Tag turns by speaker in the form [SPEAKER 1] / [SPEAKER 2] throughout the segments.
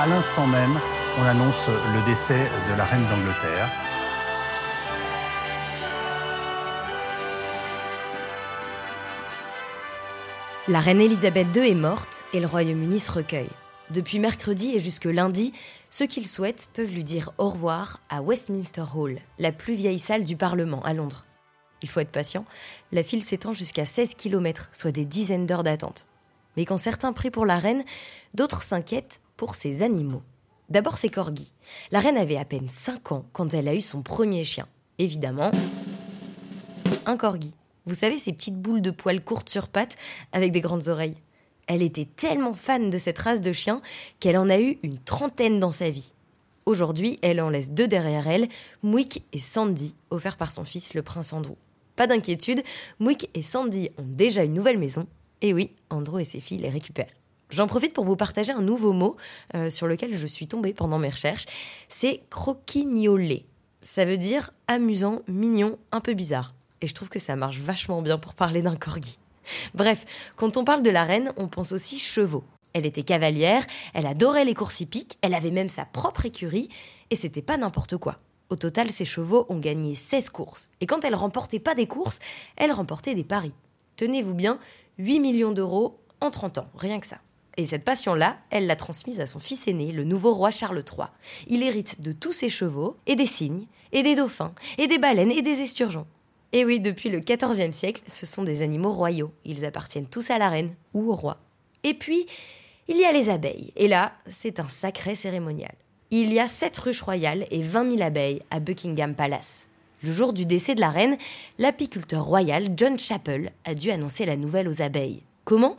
[SPEAKER 1] À l'instant même, on annonce le décès de la reine d'Angleterre.
[SPEAKER 2] La reine Elisabeth II est morte et le Royaume-Uni se recueille. Depuis mercredi et jusque lundi, ceux qui le souhaitent peuvent lui dire au revoir à Westminster Hall, la plus vieille salle du Parlement à Londres. Il faut être patient, la file s'étend jusqu'à 16 km, soit des dizaines d'heures d'attente. Mais quand certains prient pour la reine, d'autres s'inquiètent pour ses animaux. D'abord ses corgis. La reine avait à peine 5 ans quand elle a eu son premier chien. Évidemment, un corgi. Vous savez, ces petites boules de poils courtes sur pattes avec des grandes oreilles. Elle était tellement fan de cette race de chien qu'elle en a eu une trentaine dans sa vie. Aujourd'hui, elle en laisse deux derrière elle, Mwick et Sandy, offerts par son fils le prince Andrew. Pas d'inquiétude, Mwick et Sandy ont déjà une nouvelle maison. Et oui, Andrew et ses filles les récupèrent. J'en profite pour vous partager un nouveau mot euh, sur lequel je suis tombée pendant mes recherches. C'est croquignolet. Ça veut dire amusant, mignon, un peu bizarre. Et je trouve que ça marche vachement bien pour parler d'un corgi. Bref, quand on parle de la reine, on pense aussi chevaux. Elle était cavalière, elle adorait les courses hippiques, elle avait même sa propre écurie, et c'était pas n'importe quoi. Au total, ses chevaux ont gagné 16 courses. Et quand elle remportait pas des courses, elle remportait des paris. Tenez-vous bien, 8 millions d'euros en 30 ans, rien que ça. Et cette passion-là, elle l'a transmise à son fils aîné, le nouveau roi Charles III. Il hérite de tous ses chevaux, et des cygnes, et des dauphins, et des baleines, et des esturgeons. Et oui, depuis le XIVe siècle, ce sont des animaux royaux. Ils appartiennent tous à la reine ou au roi. Et puis, il y a les abeilles. Et là, c'est un sacré cérémonial. Il y a sept ruches royales et 20 000 abeilles à Buckingham Palace. Le jour du décès de la reine, l'apiculteur royal John Chappell a dû annoncer la nouvelle aux abeilles. Comment?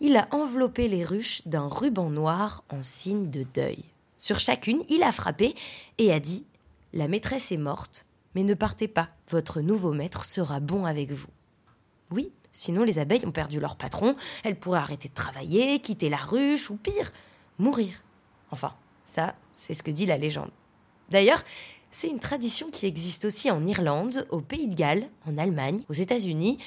[SPEAKER 2] Il a enveloppé les ruches d'un ruban noir en signe de deuil. Sur chacune, il a frappé et a dit La maîtresse est morte, mais ne partez pas, votre nouveau maître sera bon avec vous. Oui, sinon les abeilles ont perdu leur patron, elles pourraient arrêter de travailler, quitter la ruche ou pire, mourir. Enfin, ça, c'est ce que dit la légende. D'ailleurs, c'est une tradition qui existe aussi en Irlande, au Pays de Galles, en Allemagne, aux États-Unis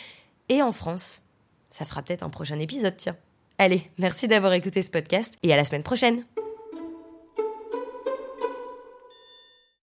[SPEAKER 2] et en France. Ça fera peut-être un prochain épisode, tiens. Allez, merci d'avoir écouté ce podcast et à la semaine prochaine.